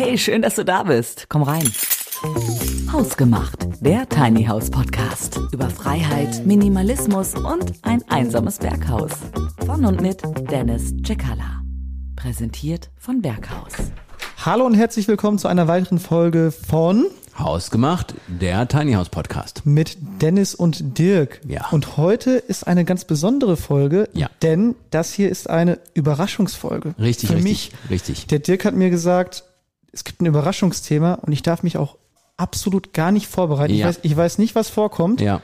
Hey, schön, dass du da bist. Komm rein. Hausgemacht, der Tiny House Podcast über Freiheit, Minimalismus und ein einsames Berghaus. Von und mit Dennis Cekala. Präsentiert von Berghaus. Hallo und herzlich willkommen zu einer weiteren Folge von Hausgemacht, der Tiny House Podcast. mit Dennis und Dirk. Ja. Und heute ist eine ganz besondere Folge, Ja. denn das hier ist eine Überraschungsfolge. Richtig, Für richtig, mich. richtig. Der Dirk hat mir gesagt, es gibt ein Überraschungsthema und ich darf mich auch absolut gar nicht vorbereiten. Ich, Ja. weiß, ich weiß nicht, was vorkommt. Ja.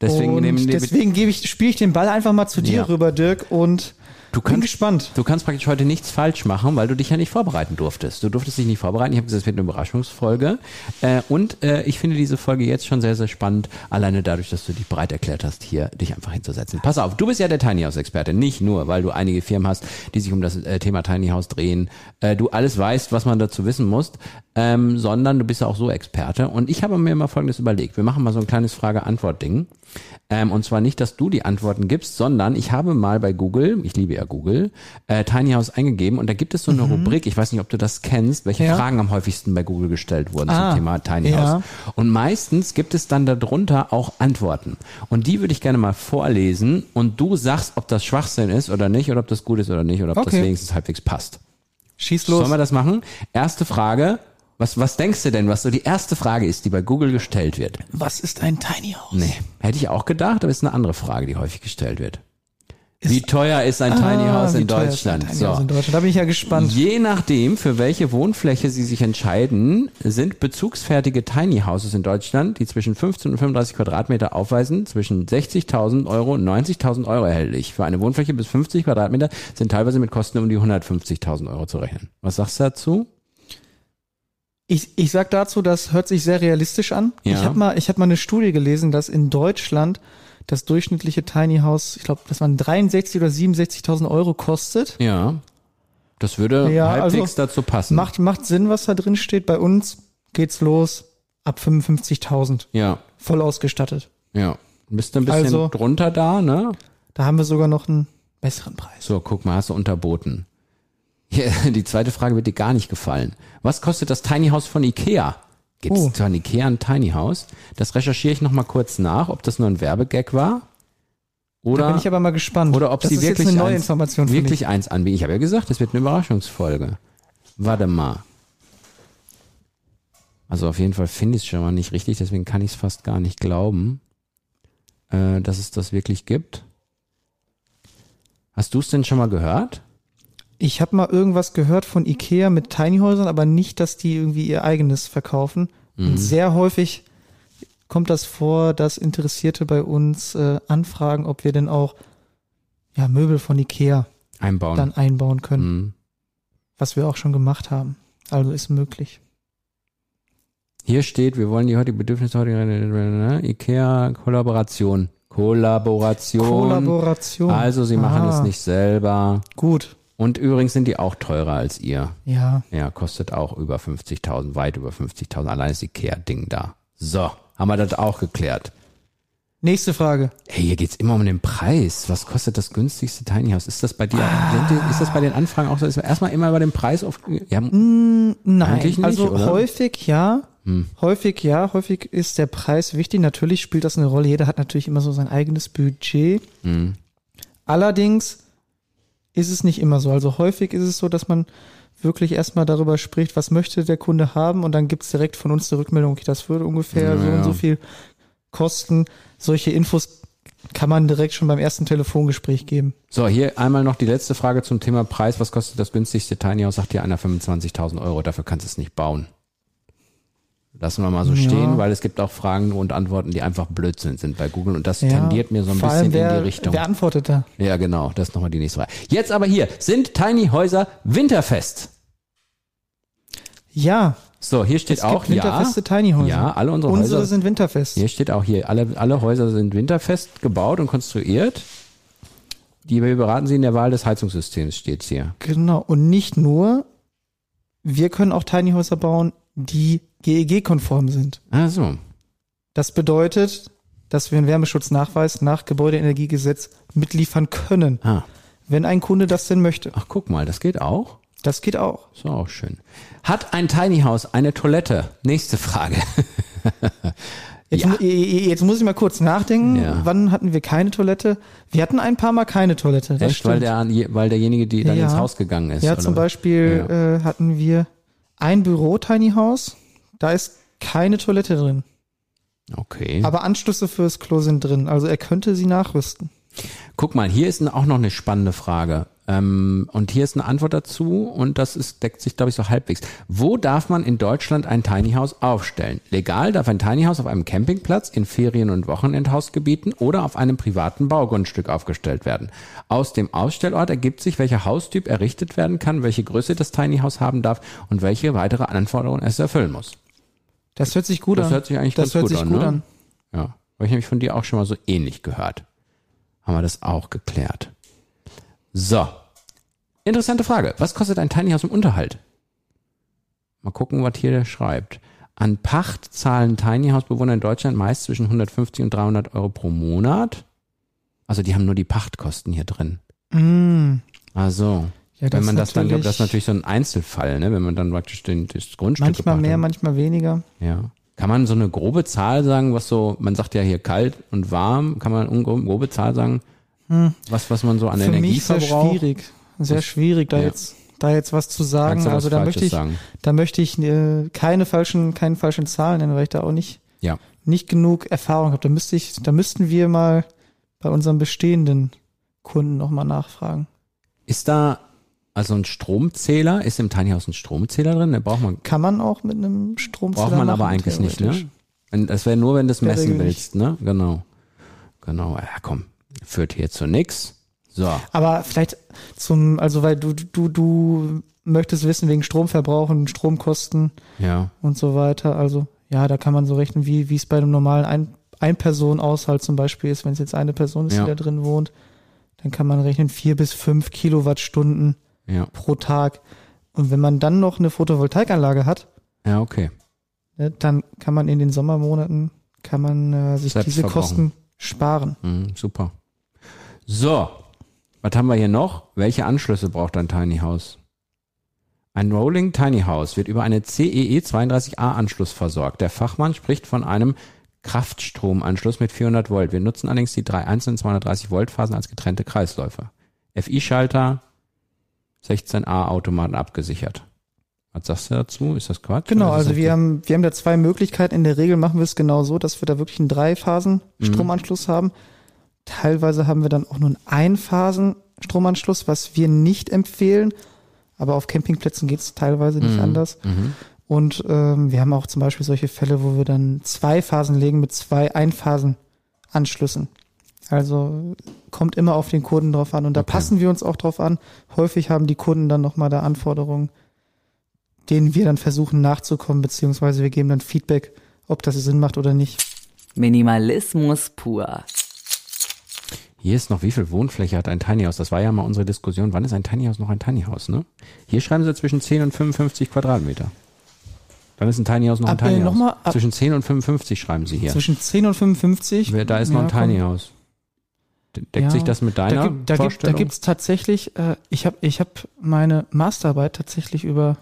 Deswegen und deswegen gebe ich, spiele ich den Ball einfach mal zu dir Ja. rüber, Dirk, und Du bin kannst- gespannt. Du kannst praktisch heute nichts falsch machen, weil du dich ja nicht vorbereiten durftest. Du durftest dich nicht vorbereiten. Ich habe gesagt, es wird eine Überraschungsfolge. Äh, und äh, ich finde diese Folge jetzt schon sehr, sehr spannend, alleine dadurch, dass du dich bereit erklärt hast, hier dich einfach hinzusetzen. Pass auf, du bist ja der Tiny House Experte. Nicht nur, weil du einige Firmen hast, die sich um das äh, Thema Tiny House drehen. Äh, du alles weißt, was man dazu wissen muss, ähm, sondern du bist ja auch so Experte. Und ich habe mir mal Folgendes überlegt. Wir machen mal so ein kleines Frage-Antwort-Ding. Ähm, und zwar nicht, dass du die Antworten gibst, sondern ich habe mal bei Google, ich liebe ja Google, äh, Tiny House eingegeben und da gibt es so eine Rubrik, ich weiß nicht, ob du das kennst, welche Mhm. Ja. Fragen am häufigsten bei Google gestellt wurden Ah, zum Thema Tiny ja. House. Und meistens gibt es dann darunter auch Antworten. Und die würde ich gerne mal vorlesen und du sagst, ob das Schwachsinn ist oder nicht, oder ob das gut ist oder nicht, oder ob das Okay. wenigstens halbwegs passt. Schieß los. Sollen wir das machen? Erste Frage. Was, was denkst du denn, was so die erste Frage ist, die bei Google gestellt wird? was ist ein Tiny House? Nee, hätte ich auch gedacht, aber ist eine andere Frage, die häufig gestellt wird. Wie teuer ist ein Tiny Ah, House wie in Deutschland? Tiny So. House in Deutschland. Da bin ich ja gespannt. Je nachdem, für welche Wohnfläche Sie sich entscheiden, sind bezugsfertige Tiny Houses in Deutschland, die zwischen 15 und 35 Quadratmeter aufweisen, zwischen 60.000 Euro und 90.000 Euro erhältlich. Für eine Wohnfläche bis 50 Quadratmeter sind teilweise mit Kosten um die 150.000 Euro zu rechnen. Was sagst du dazu? Ich, ich sag dazu, das hört sich sehr realistisch an. Ja. Ich habe mal, ich habe mal eine Studie gelesen, dass in Deutschland das durchschnittliche Tiny House, ich glaube, das waren 63 oder 67.000 Euro kostet. Ja. Das würde Ja, halbwegs also dazu passen. Macht, macht Sinn, was da drin steht. Bei uns geht's los ab 55.000, ja, voll ausgestattet. ja. Bist du ein bisschen Also- drunter da, ne? Da haben wir sogar noch einen besseren Preis. So, guck mal, hast du unterboten. Hier, die zweite Frage wird dir gar nicht gefallen. Was kostet das Tiny House von Ikea? Gibt es Oh. von Ikea ein Tiny House? Das recherchiere ich noch mal kurz nach, ob das nur ein Werbegag war da oder, bin ich aber mal gespannt. oder ob das sie wirklich eine neue eins, Information für wirklich eins anbieten. Ich habe ja gesagt, es wird eine Überraschungsfolge. Warte mal. Also auf jeden Fall finde ich es schon mal nicht richtig, deswegen kann ich es fast gar nicht glauben, äh, dass es das wirklich gibt. Hast du es denn schon mal gehört? Ich habe mal irgendwas gehört von Ikea mit Tiny Häusern, aber nicht, dass die irgendwie ihr eigenes verkaufen. Mhm. Und sehr häufig kommt das vor, dass Interessierte bei uns äh, anfragen, ob wir denn auch ja, Möbel von Ikea Einbauen. dann einbauen können, Mhm. was wir auch schon gemacht haben. Also ist möglich. Hier steht, wir wollen die heutige Bedürfnisse heute ne? IKEA Kollaboration. Kollaboration. Kollaboration. Also sie machen Ah, es nicht selber. Gut. Und übrigens sind die auch teurer als ihr. Ja. Ja, kostet auch über 50.000, weit über 50.000. Allein das Ikea-Ding da. So, haben wir das auch geklärt. Nächste Frage. Hey, hier geht's immer um den Preis. Was kostet das günstigste Tiny House? Ist das bei dir, die, ist das bei den Anfragen auch so? Ist erstmal immer über den Preis auf, ja, Nein, Eigentlich nicht, also oder? häufig ja. Hm. Häufig ja, häufig ist der Preis wichtig. Natürlich spielt das eine Rolle. Jeder hat natürlich immer so sein eigenes Budget. hm, Allerdings ist es nicht immer so. Also häufig ist es so, dass man wirklich erstmal darüber spricht, was möchte der Kunde haben und dann gibt's direkt von uns die Rückmeldung, okay, das würde ungefähr so Ja. und so viel kosten. Solche Infos kann man direkt schon beim ersten Telefongespräch geben. So, hier einmal noch die letzte Frage zum Thema Preis. Was kostet das günstigste Tiny House? Sagt dir einer 25.000 Euro. Dafür kannst du es nicht bauen. Lassen wir mal so Ja. stehen, weil es gibt auch Fragen und Antworten, die einfach Blödsinn sind bei Google und das tendiert mir so ein bisschen wer, in die Richtung. Wer antwortet da? Ja, genau. Das ist nochmal die nächste Frage. Jetzt aber hier. Sind Tiny Häuser winterfest? Ja, So, hier steht es auch, gibt winterfeste ja. Tiny Häuser. Ja, alle unsere, Unsere Häuser. sind winterfest. Hier steht auch hier, alle, alle Häuser sind winterfest gebaut und konstruiert. Die wir beraten Sie in der Wahl des Heizungssystems, steht's hier. Genau. Und nicht nur, wir können auch Tiny Häuser bauen, die GEG-konform sind. Ah, so. Das bedeutet, dass wir einen Wärmeschutznachweis nach Gebäudeenergiegesetz mitliefern können, Ah. wenn ein Kunde das denn möchte. Ach, guck mal, das geht auch. Das geht auch. Ist auch schön. Hat ein Tiny House eine Toilette? Nächste Frage. Jetzt, Ja. jetzt muss ich mal kurz nachdenken. Ja. Wann hatten wir keine Toilette? Wir hatten ein paar Mal keine Toilette. Das Echt, weil, der, weil derjenige, die dann Ja. ins Haus gegangen ist. Ja, zum was? Beispiel Äh, hatten wir ein Büro Tiny House. Da ist keine Toilette drin. Okay. Aber Anschlüsse fürs Klo sind drin. Also er könnte sie nachrüsten. Guck mal, hier ist auch noch eine spannende Frage. Ähm, und hier ist eine Antwort dazu und das ist, deckt sich, glaube ich, so halbwegs. Wo darf man in Deutschland ein Tiny House aufstellen? Legal darf ein Tiny House auf einem Campingplatz, in Ferien- und Wochenendhausgebieten oder auf einem privaten Baugrundstück aufgestellt werden. Aus dem Ausstellort ergibt sich, welcher Haustyp errichtet werden kann, welche Größe das Tiny House haben darf und welche weitere Anforderungen es erfüllen muss. Das hört sich gut Das an. hört sich eigentlich das ganz hört gut sich an, gut ne? an. Ja, habe ich nämlich von dir auch schon mal so ähnlich gehört. Haben wir das auch geklärt. So. Interessante Frage. Was kostet ein Tiny House im Unterhalt? Mal gucken, was hier der schreibt. An Pacht zahlen Tiny House Bewohner in Deutschland meist zwischen 150 und 300 Euro pro Monat. Also die haben nur die Pachtkosten hier drin. Mm. Also, Ja, wenn man das dann, glaub, das ist natürlich so ein Einzelfall, ne? wenn man dann praktisch den, das Grundstück manchmal mehr, hat. manchmal weniger. Ja. Kann man so eine grobe Zahl sagen, was so, man sagt ja hier kalt und warm, kann man eine grobe Zahl sagen, was, was man so an Hm. Für Energie mich verbraucht? schwierig. Sehr schwierig, da ja. jetzt da jetzt was zu sagen. Kannst Also da Falsches möchte ich, sagen? da möchte ich äh, keine falschen, keine falschen Zahlen nennen, weil ich da auch nicht Ja. nicht genug Erfahrung habe. Da müsste ich, da müssten wir mal bei unseren bestehenden Kunden nochmal nachfragen. Ist da also ein Stromzähler? Ist im Tiny House ein Stromzähler drin? Da braucht man, Kann man auch mit einem Stromzähler braucht man aber machen, eigentlich nicht, ne? Das wäre nur, wenn du es messen willst, ne? Genau. Genau. Ja, komm. Führt hier zu nix. So. Aber vielleicht zum, also weil du, du, du möchtest wissen wegen Stromverbrauch und Stromkosten Ja. und so weiter. Also ja, da kann man so rechnen, wie wie es bei einem normalen Ein Ein-Personen-Haushalt zum Beispiel ist, wenn es jetzt eine Person ist, Ja. die da drin wohnt, dann kann man rechnen vier bis fünf Kilowattstunden Ja. pro Tag. Und wenn man dann noch eine Photovoltaikanlage hat, Ja, okay. ne, dann kann man in den Sommermonaten kann man äh, sich Selbst diese verbrauchen. Kosten sparen. Mhm, super. So, was haben wir hier noch? Welche Anschlüsse braucht ein Tiny House? Ein Rolling Tiny House wird über eine E CEE 32A Anschluss versorgt. Der Fachmann spricht von einem Kraftstromanschluss mit 400 Volt. Wir nutzen allerdings die drei einzelnen 230 Volt Phasen als getrennte Kreisläufe. FI-Schalter, 16A Automaten abgesichert. Was sagst du dazu? Ist das Quatsch? Genau, also wir haben, wir haben da zwei Möglichkeiten. In der Regel machen wir es genau so, dass wir da wirklich einen Mhm. Drei-Phasen-Stromanschluss haben. Teilweise haben wir dann auch nur einen Ein-Phasen-Stromanschluss, was wir nicht empfehlen. Aber auf Campingplätzen geht es teilweise nicht Mhm. anders. Mhm. Und ähm, wir haben auch zum Beispiel solche Fälle, wo wir dann zwei Phasen legen mit zwei Einphasen-Anschlüssen. Also kommt immer auf den Kunden drauf an und da Okay. passen wir uns auch drauf an. Häufig haben die Kunden dann nochmal da Anforderungen, denen wir dann versuchen nachzukommen, beziehungsweise wir geben dann Feedback, ob das Sinn macht oder nicht. Minimalismus pur. Hier ist noch, wie viel Wohnfläche hat ein Tiny House? Das war ja mal unsere Diskussion. Wann ist ein Tiny House noch ein Tiny House, ne? Hier schreiben sie zwischen 10 und 55 Quadratmeter. Dann ist ein Tiny House noch ein Ab, äh, Tiny noch House. mal ab- zwischen 10 und 55 schreiben sie hier. Zwischen 10 und 55. Wer- Da ist noch ein Ja, komm. Tiny House. De- Deckt Ja. sich das mit deiner da, gibt, da, gibt, da Vorstellung? gibt's tatsächlich, äh, ich habe ich hab meine Masterarbeit tatsächlich über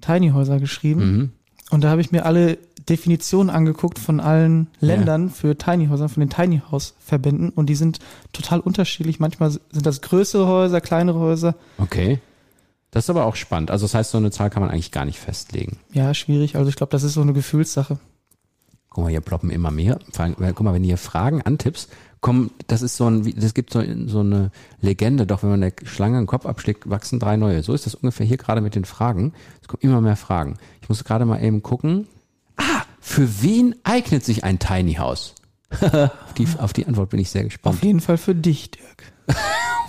Tiny Häuser geschrieben. mhm. Und da habe ich mir alle Definitionen angeguckt von allen Ländern für Tiny Häuser, von den Tiny House Verbänden und die sind total unterschiedlich. Manchmal sind das größere Häuser, kleinere Häuser. Okay. Das ist aber auch spannend. Also das heißt, so eine Zahl kann man eigentlich gar nicht festlegen. Ja, schwierig. Also ich glaube, das ist so eine Gefühlssache. Guck mal, hier ploppen immer mehr. Guck mal, wenn hier Fragen antippst, kommen, das ist so ein, das gibt so, so eine Legende, doch wenn man der Schlange den Kopf abschlägt, wachsen drei neue. So ist das ungefähr hier gerade mit den Fragen. Es kommen immer mehr Fragen. Ich muss gerade mal eben gucken. Für wen eignet sich ein Tiny House? auf, die, auf die Antwort bin ich sehr gespannt. Auf jeden Fall für dich, Dirk.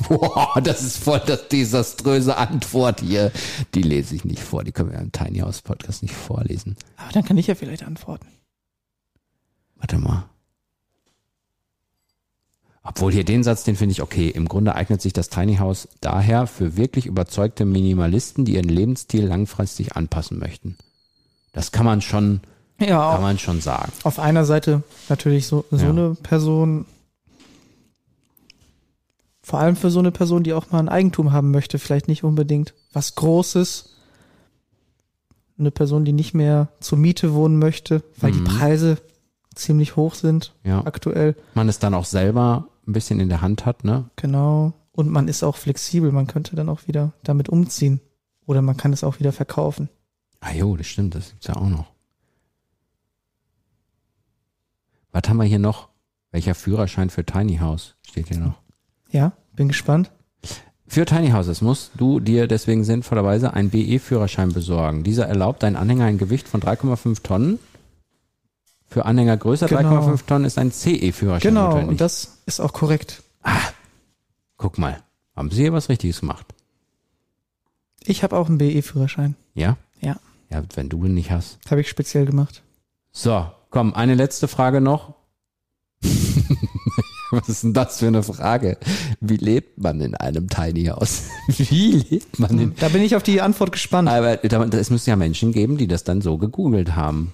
Boah, das ist voll das desaströse Antwort hier. Die lese ich nicht vor. Die können wir im Tiny House Podcast nicht vorlesen. Aber dann kann ich ja vielleicht antworten. Warte mal. Obwohl hier den Satz, den finde ich okay. Im Grunde eignet sich das Tiny House daher für wirklich überzeugte Minimalisten, die ihren Lebensstil langfristig anpassen möchten. Das kann man schon, Ja, kann man schon sagen. auf einer Seite natürlich so, so Ja. eine Person Vor allem für so eine Person, die auch mal ein Eigentum haben möchte, vielleicht nicht unbedingt was Großes. Eine Person, die nicht mehr zur Miete wohnen möchte, weil Mhm. die Preise ziemlich hoch sind Ja. aktuell. Man es dann auch selber ein bisschen in der Hand hat, ne? Genau. Und man ist auch flexibel. Man könnte dann auch wieder damit umziehen. Oder man kann es auch wieder verkaufen. Ah jo, das stimmt, das gibt's ja auch noch. Was haben wir hier noch? Welcher Führerschein für Tiny House steht hier noch? Ja, bin gespannt. Für Tiny Houses musst du dir deswegen sinnvollerweise einen BE-Führerschein besorgen. Dieser erlaubt deinen Anhänger ein Gewicht von 3,5 Tonnen. Für Anhänger größer Genau. 3,5 Tonnen ist ein CE-Führerschein Genau, notwendig. und das ist auch korrekt. Guck mal, haben sie hier was Richtiges gemacht? Ich habe auch einen BE-Führerschein. Ja? Ja. Ja, wenn du ihn nicht hast. Habe ich speziell gemacht. So, komm, eine letzte Frage noch. Was ist denn das für eine Frage? Wie lebt man in einem Tiny House? Wie lebt man in Da bin ich auf die Antwort gespannt. Aber es muss ja Menschen geben, die das dann so gegoogelt haben.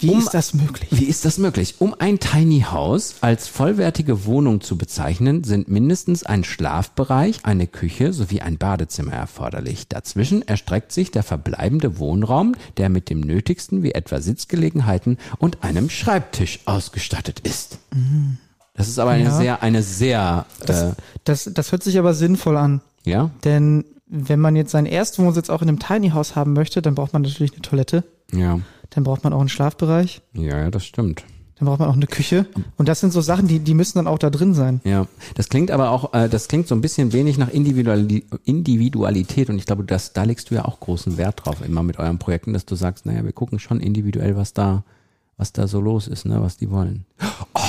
Wie um- ist das möglich? Wie ist das möglich? Um ein Tiny House als vollwertige Wohnung zu bezeichnen, sind mindestens ein Schlafbereich, eine Küche sowie ein Badezimmer erforderlich. Dazwischen erstreckt sich der verbleibende Wohnraum, der mit dem Nötigsten wie etwa Sitzgelegenheiten und einem Schreibtisch ausgestattet ist. Das ist aber eine Ja. sehr, eine sehr, Das, das, das hört sich aber sinnvoll an. äh, ja, Denn wenn man jetzt seinen Erstwohnsitz auch in einem Tiny House haben möchte, dann braucht man natürlich eine Toilette. ja, Dann braucht man auch einen Schlafbereich. ja, ja, das stimmt. Dann braucht man auch eine Küche. Und das sind so Sachen, die, die müssen dann auch da drin sein. Ja, das klingt aber auch, äh, das klingt so ein bisschen wenig nach Individuali Individualität und ich glaube, das, da legst du ja auch großen Wert drauf, immer mit euren Projekten, dass du sagst, naja, wir gucken schon individuell, was da, was da so los ist, ne, was die wollen. Oh,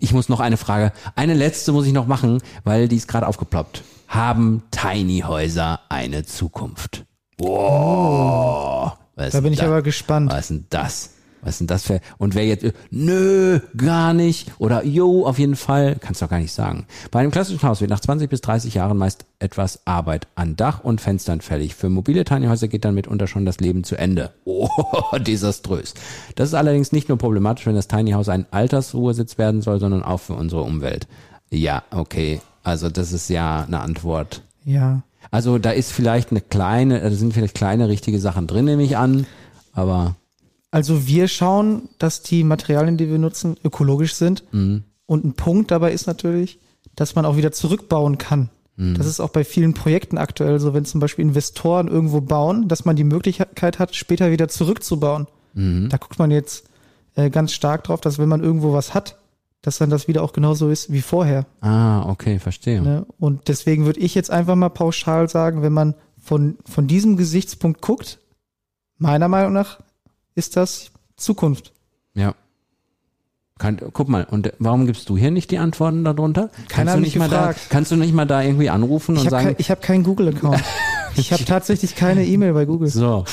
ich muss noch eine Frage, eine letzte muss ich noch machen, weil die ist gerade aufgeploppt. Haben Tiny Häuser eine Zukunft? Wow. Was Da bin ich aber gespannt. was ist denn das? Was ist denn das für, und wer jetzt, nö, gar nicht, oder jo, auf jeden Fall, kannst du doch gar nicht sagen. Bei einem klassischen Haus wird nach 20 bis 30 Jahren meist etwas Arbeit an Dach und Fenstern fällig. Für mobile Tiny Häuser geht dann mitunter schon das Leben zu Ende. Oh, desaströs. Das ist allerdings nicht nur problematisch, wenn das Tiny House ein Altersruhesitz werden soll, sondern auch für unsere Umwelt. Ja, okay. Also das ist ja eine Antwort. Ja. Also da ist vielleicht eine kleine, da sind vielleicht kleine richtige Sachen drin, nehme ich an. Aber Also wir schauen, dass die Materialien, die wir nutzen, ökologisch sind. Mhm. Und ein Punkt dabei ist natürlich, dass man auch wieder zurückbauen kann. Mhm. Das ist auch bei vielen Projekten aktuell so, wenn zum Beispiel Investoren irgendwo bauen, dass man die Möglichkeit hat, später wieder zurückzubauen. Mhm. Da guckt man jetzt äh, ganz stark drauf, dass wenn man irgendwo was hat, dass dann das wieder auch genauso ist wie vorher. Ah, okay, verstehe. Ne? Und deswegen würde ich jetzt einfach mal pauschal sagen, wenn man von, von diesem Gesichtspunkt guckt, meiner Meinung nach ist das Zukunft. Ja. Kann, guck mal, und warum gibst du hier nicht die Antworten darunter? Keiner kannst du nicht mal da, kannst du nicht mal da irgendwie anrufen Ich und habe sagen, kein, ich hab keinen Google-Account. ich habe tatsächlich keine E-Mail bei Google. so,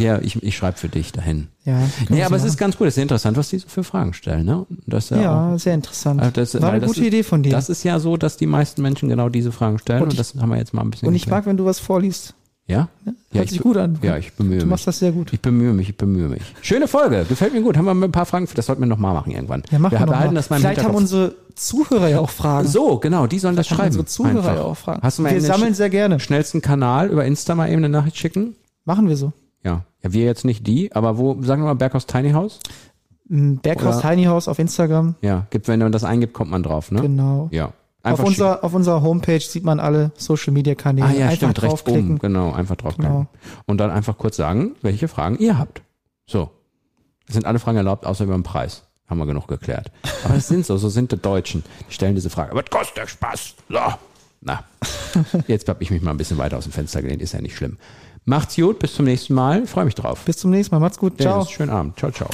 ja, ich, ich schreibe für dich dahin. Ja, Nee, aber es ist ganz gut, es ist interessant, was die so für Fragen stellen, ne? Das ja, ja, sehr interessant. Also das- War eine das gute ist- Idee von dir. Das ist ja so, dass die meisten Menschen genau diese Fragen stellen Und und, ich- das haben wir jetzt mal ein bisschen Und ich geklärt. mag, wenn du was vorliest. Ja? ja Hört ich sich gut an. Ja, ich bemühe Du mich. machst das sehr gut. Ich bemühe mich, ich bemühe mich. Schöne Folge, gefällt mir gut. Haben wir ein paar Fragen, das sollten wir nochmal machen irgendwann. Ja, machen wir wir noch behalten mal. das mal Vielleicht haben unsere Zuhörer ja auch Fragen. So, genau, die sollen das haben schreiben. unsere Zuhörer ja auch Fragen. Hast du mal wir sammeln sehr gerne. sch- schnellsten Kanal über Insta mal eben eine Nachricht schicken? Machen wir so. Ja. Ja, wir jetzt nicht die, aber wo, sagen wir mal Berghaus Tiny House? Ein Berghaus Oder- Tiny House auf Instagram. Ja, gibt, wenn man das eingibt, kommt man drauf, ne? Genau. Ja. Auf Einfach unserer, auf unserer Homepage sieht man alle Social Media Kanäle. Ah ja, einfach stimmt, rechts draufklicken. oben, genau, einfach draufklicken. Genau. Und dann einfach kurz sagen, welche Fragen ihr habt. So. Es sind alle Fragen erlaubt, außer über den Preis. Haben wir genug geklärt. Aber es sind so, so sind die Deutschen. Die stellen diese Frage, was kostet der Spaß? So. Na, jetzt habe ich mich mal ein bisschen weiter aus dem Fenster gelehnt, ist ja nicht schlimm. Macht's gut, bis zum nächsten Mal. Freue mich drauf. Bis zum nächsten Mal. Macht's gut. Ciao. Dennis, schönen Abend. Ciao, ciao.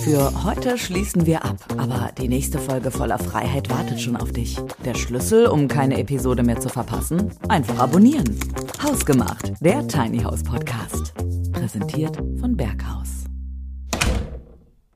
Für heute schließen wir ab, aber die nächste Folge voller Freiheit wartet schon auf dich. Der Schlüssel, um keine Episode mehr zu verpassen? Einfach abonnieren. Hausgemacht, der Tiny House Podcast. Präsentiert von Berghaus.